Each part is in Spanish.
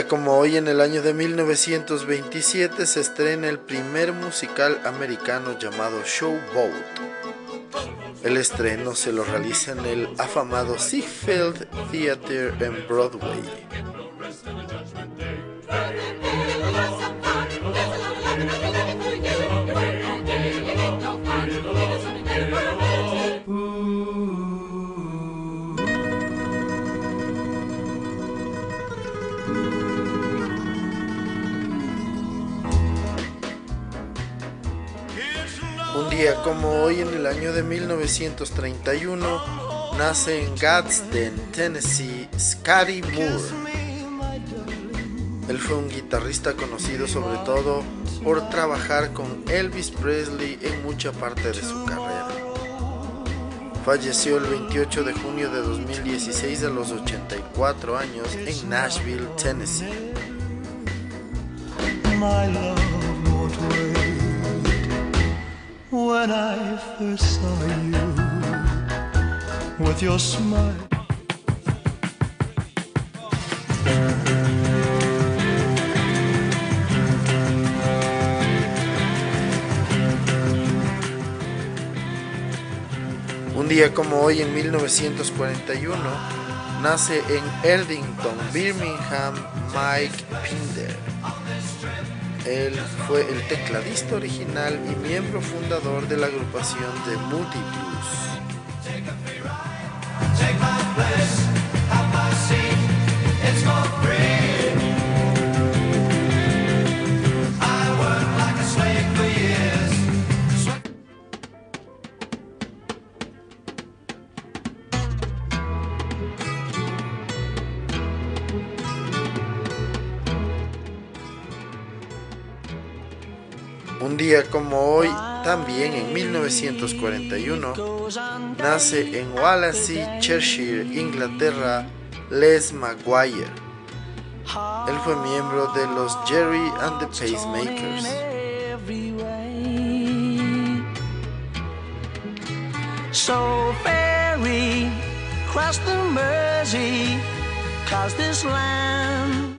Como hoy, en el año de 1927, se estrena el primer musical americano llamado Showboat. El estreno se lo realiza en el afamado Ziegfeld Theater en Broadway. Hoy en el año de 1931 nace en Gadsden, Tennessee, Scotty Moore. Él fue un guitarrista conocido sobre todo por trabajar con Elvis Presley en mucha parte de su carrera. Falleció el 28 de junio de 2016 a los 84 años en Nashville, Tennessee. When I first saw you with your smile. Un día como hoy en 1941 nace en Erdington, Birmingham, Mike Pinder. Él fue el tecladista original y miembro fundador de la agrupación de Moody Blues. Día como hoy, también en 1941, nace en Wallasey, Cheshire, Inglaterra, Les Maguire. Él fue miembro de los Jerry and the Pacemakers. So ferry cross the Mersey, cause this land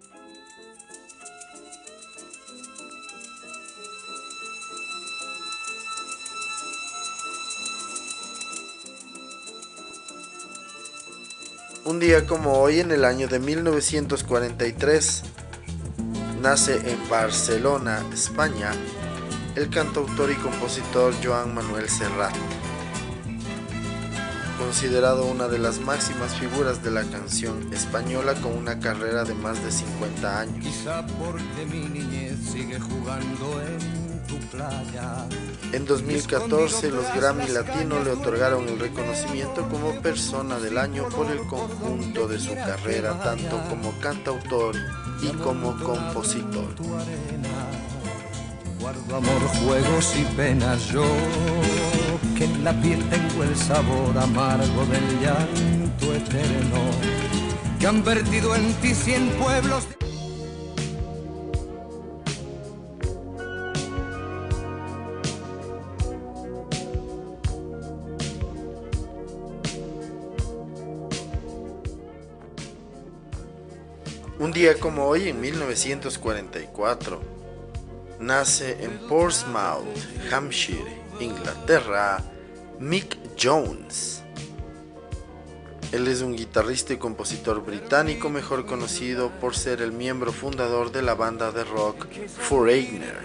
Un día como hoy, en el año de 1943, nace en Barcelona, España, el cantautor y compositor Joan Manuel Serrat. Considerado una de las máximas figuras de la canción española con una carrera de más de 50 años. Tu playa. En 2014 los Grammy Latino le otorgaron el reconocimiento como persona del año por el conjunto de su carrera, tanto como cantautor y como compositor. Guardo amor, juegos y penas yo, que en la piel tengo el sabor amargo del llanto eterno, que han vertido en ti cien pueblos. Día como hoy, en 1944, nace en Portsmouth, Hampshire, Inglaterra, Mick Jones. Él es un guitarrista y compositor británico mejor conocido por ser el miembro fundador de la banda de rock Foreigner.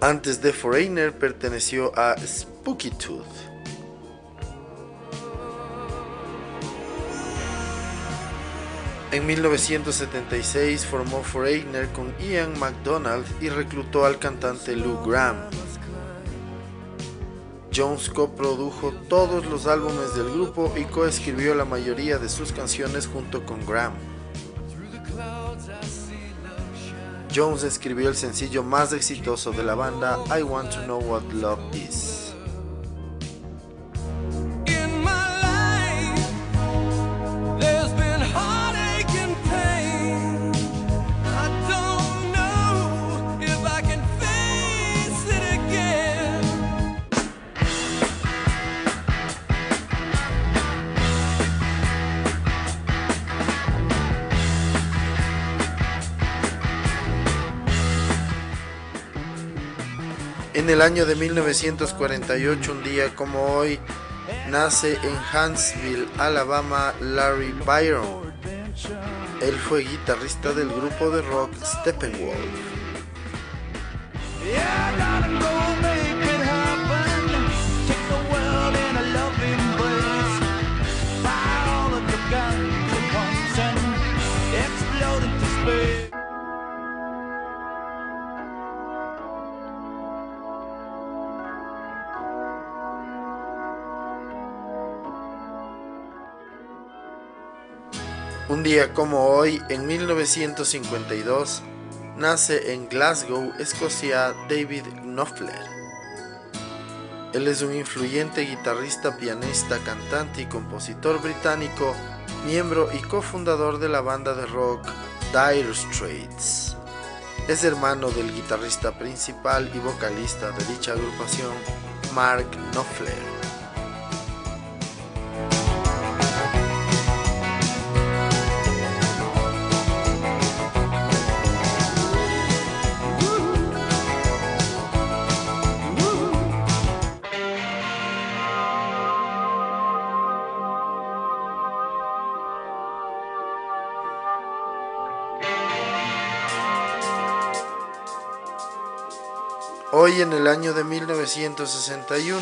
Antes de Foreigner perteneció a Spooky Tooth. En 1976 formó Foreigner con Ian MacDonald y reclutó al cantante Lou Graham. Jones coprodujo todos los álbumes del grupo y coescribió la mayoría de sus canciones junto con Graham. Jones escribió el sencillo más exitoso de la banda, I Want to Know What Love Is. En el año de 1948, un día como hoy, nace en Huntsville, Alabama, Larry Byron. Él fue guitarrista del grupo de rock Steppenwolf. Día como hoy, en 1952, nace en Glasgow, Escocia, David Knopfler. Él es un influyente guitarrista, pianista, cantante y compositor británico, miembro y cofundador de la banda de rock Dire Straits. Es hermano del guitarrista principal y vocalista de dicha agrupación, Mark Knopfler. Hoy en el año de 1961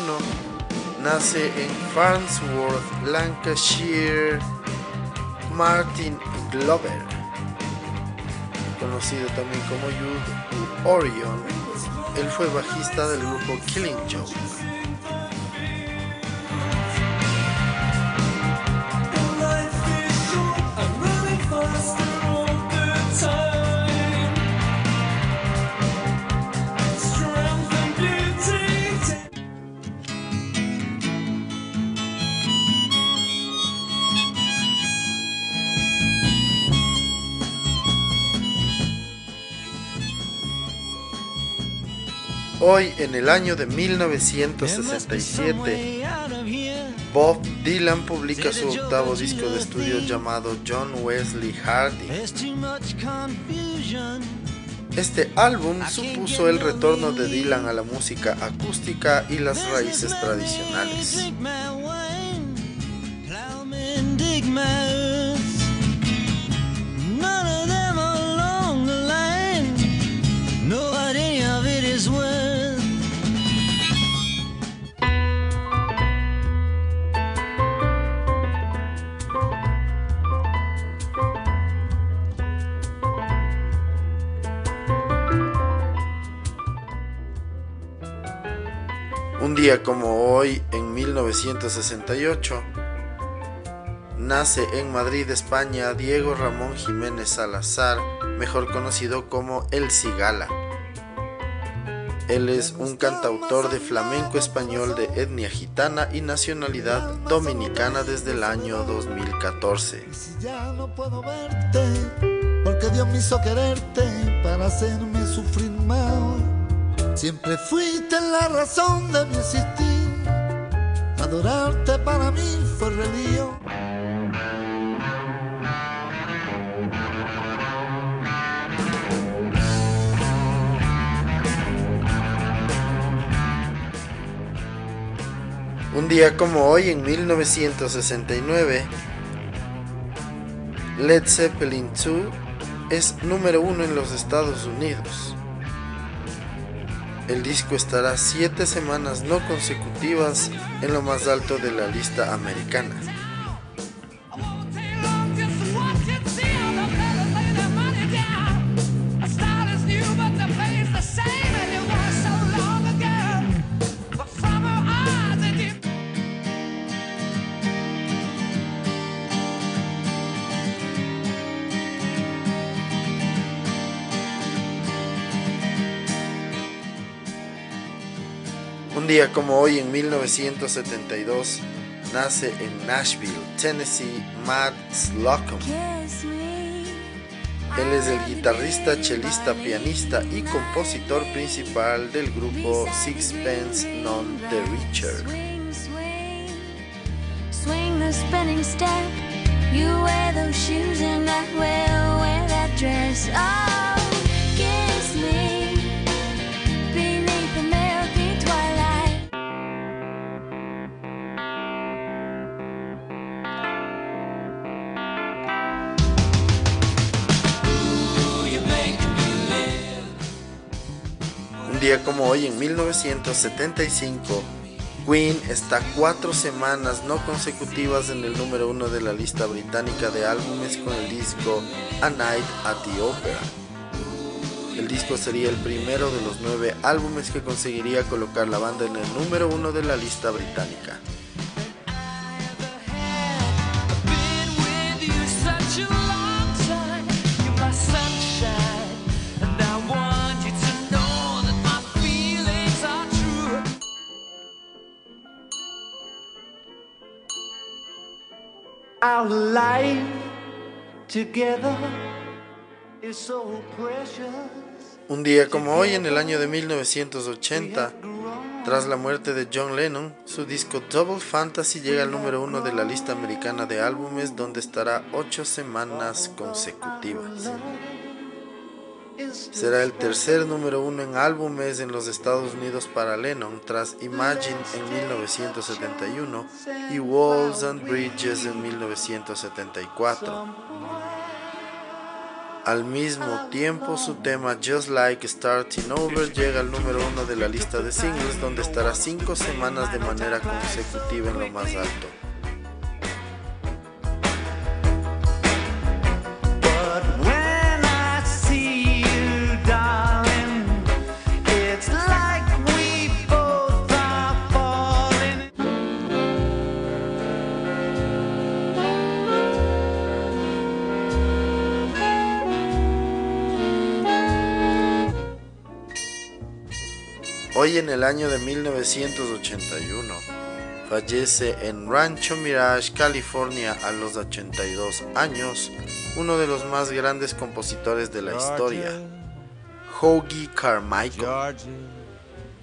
nace en Farnsworth, Lancashire, Martin Glover, conocido también como Jude Orion. Él fue bajista del grupo Killing Joke. Hoy, en el año de 1967, Bob Dylan publica su octavo disco de estudio llamado John Wesley Harding. Este álbum supuso el retorno de Dylan a la música acústica y las raíces tradicionales. Como hoy, en 1968, nace en Madrid, España, Diego Ramón Jiménez Salazar, mejor conocido como El Cigala. Él es un cantautor de flamenco español de etnia gitana y nacionalidad dominicana desde el año 2014. porque Dios me hizo quererte para hacerme sufrir más. Siempre fuiste la razón de mi existir. Adorarte para mí fue religión. Un día como hoy, en 1969, Led Zeppelin 2 es número uno en los Estados Unidos. El disco estará siete semanas no consecutivas en lo más alto de la lista americana. Como hoy en 1972 nace en Nashville, Tennessee, Matt Slocum. Él es el guitarrista, chelista, pianista y compositor principal del grupo Sixpence None the step. You wear those shoes and wear that dress. Oh. Como hoy, en 1975, Queen está cuatro semanas no consecutivas en el número uno de la lista británica de álbumes con el disco A Night at the Opera. El disco sería el primero de los nueve álbumes que conseguiría colocar la banda en el número uno de la lista británica. Un día como hoy, en el año de 1980, tras la muerte de John Lennon, su disco Double Fantasy llega al número uno de la lista americana de álbumes, donde estará ocho semanas consecutivas. Será el tercer número uno en álbumes en los Estados Unidos para Lennon tras Imagine en 1971 y Walls and Bridges en 1974. Al mismo tiempo, su tema Just Like Starting Over llega al número uno de la lista de singles, donde estará cinco semanas de manera consecutiva en lo más alto. Hoy en el año de 1981 fallece en Rancho Mirage, California a los 82 años, uno de los más grandes compositores de la historia, Hoagie Carmichael.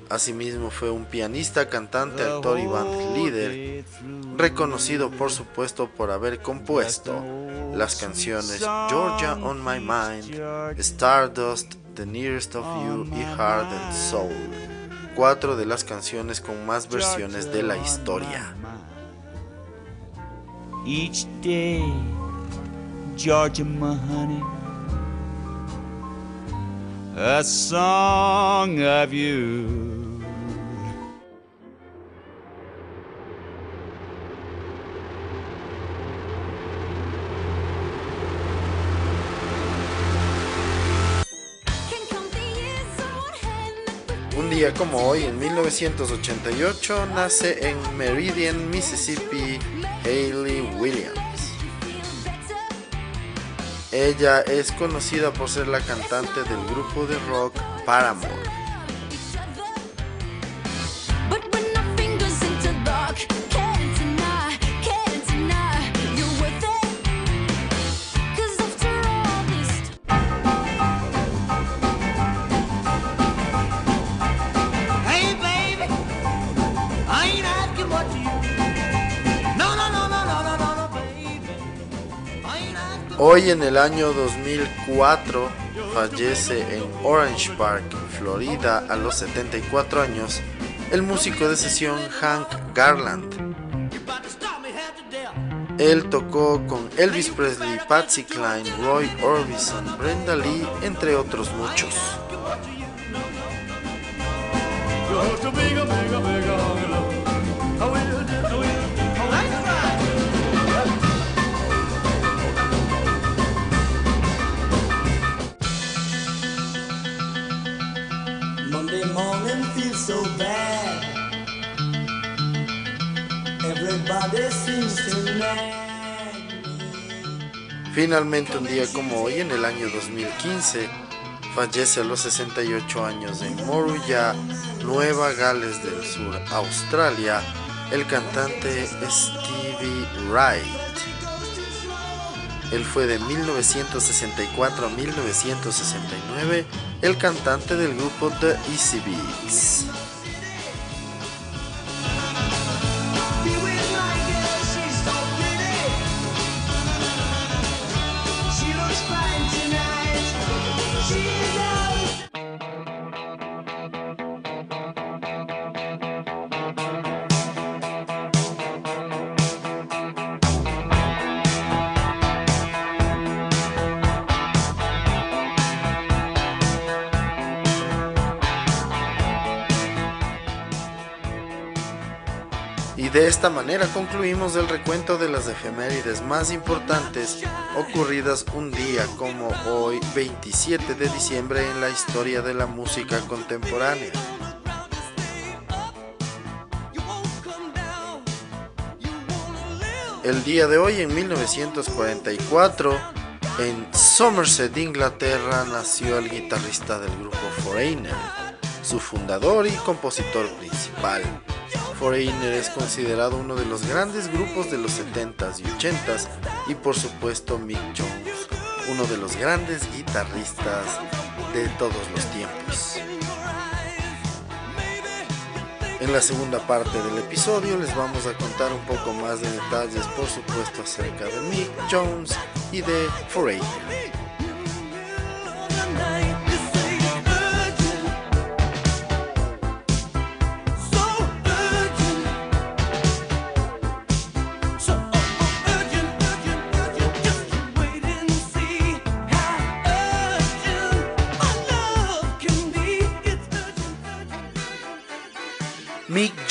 Asimismo fue un pianista, cantante, actor y band líder, reconocido por supuesto por haber compuesto las canciones Georgia on My Mind, Stardust, The Nearest of You y Heart and Soul cuatro de las canciones con más versiones de la historia. Each day, Georgia, my honey, a song of you. Como hoy, en 1988, nace en Meridian, Mississippi, Hayley Williams. Ella es conocida por ser la cantante del grupo de rock Paramore. Hoy en el año 2004 fallece en Orange Park, Florida, a los 74 años, el músico de sesión Hank Garland. Él tocó con Elvis Presley, Patsy Cline, Roy Orbison, Brenda Lee, entre otros muchos. Finalmente un día como hoy en el año 2015 Fallece a los 68 años en Moruya, Nueva Gales del Sur, Australia, el cantante Stevie Wright. Él fue de 1964 a 1969 el cantante del grupo The Easy Beats. Esta manera concluimos el recuento de las efemérides más importantes ocurridas un día como hoy 27 de diciembre en la historia de la música contemporánea. El día de hoy, en 1944, en Somerset, Inglaterra, nació el guitarrista del grupo Foreigner, su fundador y compositor principal. Foreigner es considerado uno de los grandes grupos de los 70s y 80s y por supuesto Mick Jones, uno de los grandes guitarristas de todos los tiempos. En la segunda parte del episodio les vamos a contar un poco más de detalles por supuesto acerca de Mick Jones y de Foreigner.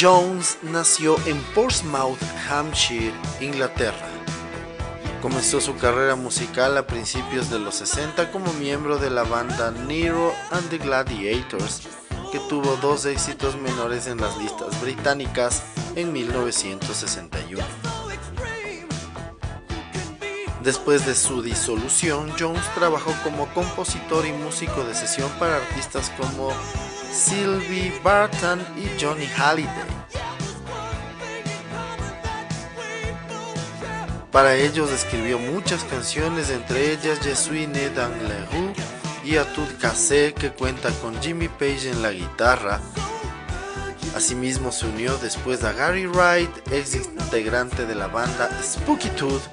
Jones nació en Portsmouth, Hampshire, Inglaterra. Comenzó su carrera musical a principios de los 60 como miembro de la banda Nero and the Gladiators, que tuvo dos éxitos menores en las listas británicas en 1961. Después de su disolución, Jones trabajó como compositor y músico de sesión para artistas como Sylvie Barton y Johnny Halliday. Para ellos escribió muchas canciones, entre ellas Je suis né dans le rue y A tout cassé, que cuenta con Jimmy Page en la guitarra. Asimismo se unió después a Gary Wright, ex integrante de la banda Spooky Tooth,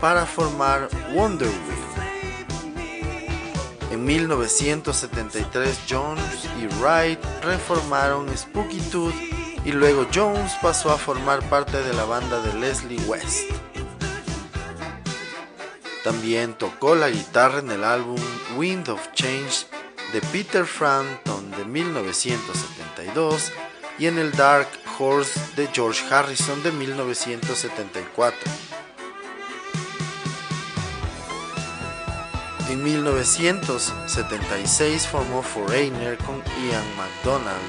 para formar Wonder en 1973 Jones y Wright reformaron Spooky Tooth y luego Jones pasó a formar parte de la banda de Leslie West. También tocó la guitarra en el álbum Wind of Change de Peter Frampton de 1972 y en el Dark Horse de George Harrison de 1974. 1976 formó Foreigner con Ian McDonald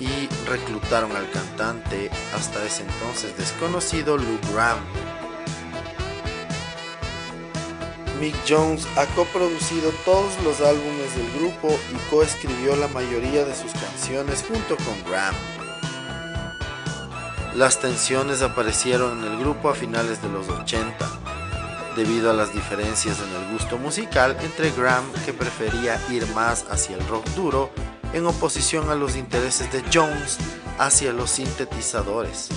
y reclutaron al cantante hasta ese entonces desconocido Luke Graham. Mick Jones ha coproducido todos los álbumes del grupo y coescribió la mayoría de sus canciones junto con Graham. Las tensiones aparecieron en el grupo a finales de los 80 debido a las diferencias en el gusto musical entre Graham que prefería ir más hacia el rock duro en oposición a los intereses de Jones hacia los sintetizadores.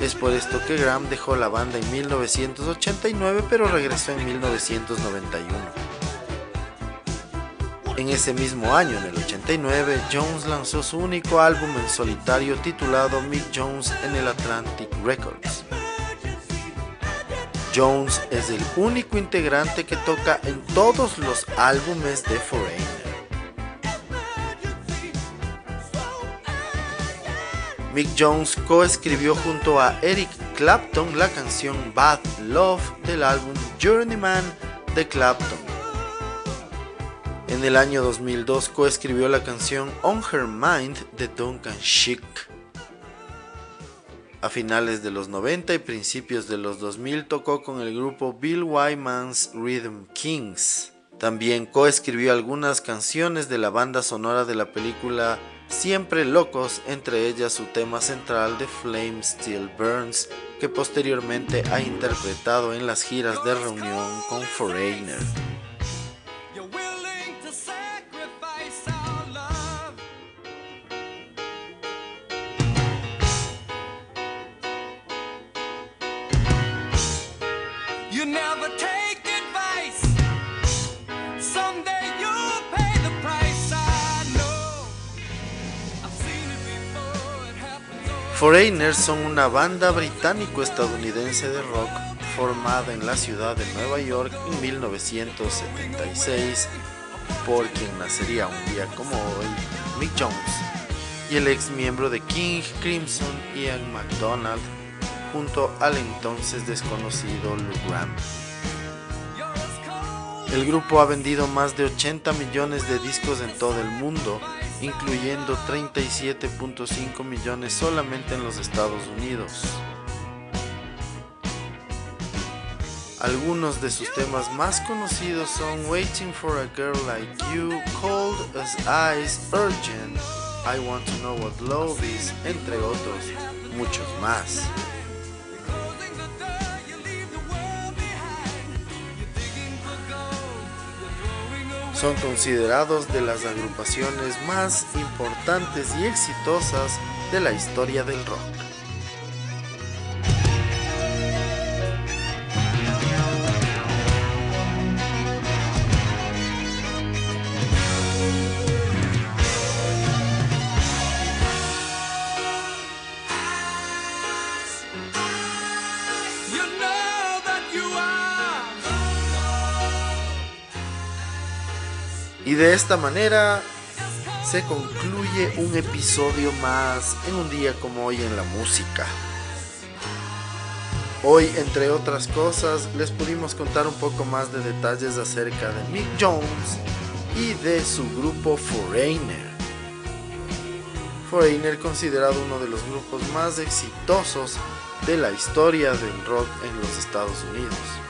Es por esto que Graham dejó la banda en 1989 pero regresó en 1991. En ese mismo año, en el 89, Jones lanzó su único álbum en solitario titulado Mick Jones en el Atlantic Records. Jones es el único integrante que toca en todos los álbumes de Foreigner. Mick Jones coescribió junto a Eric Clapton la canción Bad Love del álbum Journeyman de Clapton. En el año 2002 coescribió la canción On Her Mind de Duncan Sheik. A finales de los 90 y principios de los 2000 tocó con el grupo Bill Wyman's Rhythm Kings. También coescribió algunas canciones de la banda sonora de la película Siempre Locos, entre ellas su tema central de Flame Still Burns, que posteriormente ha interpretado en las giras de reunión con Foreigner. Foreigners son una banda británico-estadounidense de rock formada en la ciudad de Nueva York en 1976 por quien nacería un día como hoy, Mick Jones, y el ex miembro de King Crimson, Ian MacDonald, junto al entonces desconocido Lou Graham. El grupo ha vendido más de 80 millones de discos en todo el mundo incluyendo 37.5 millones solamente en los Estados Unidos. Algunos de sus temas más conocidos son Waiting for a Girl Like You, Cold as Ice, Urgent, I Want to Know What Love Is, entre otros, muchos más. Son considerados de las agrupaciones más importantes y exitosas de la historia del rock. Y de esta manera se concluye un episodio más en un día como hoy en la música. Hoy, entre otras cosas, les pudimos contar un poco más de detalles acerca de Mick Jones y de su grupo Foreigner. Foreigner considerado uno de los grupos más exitosos de la historia del rock en los Estados Unidos.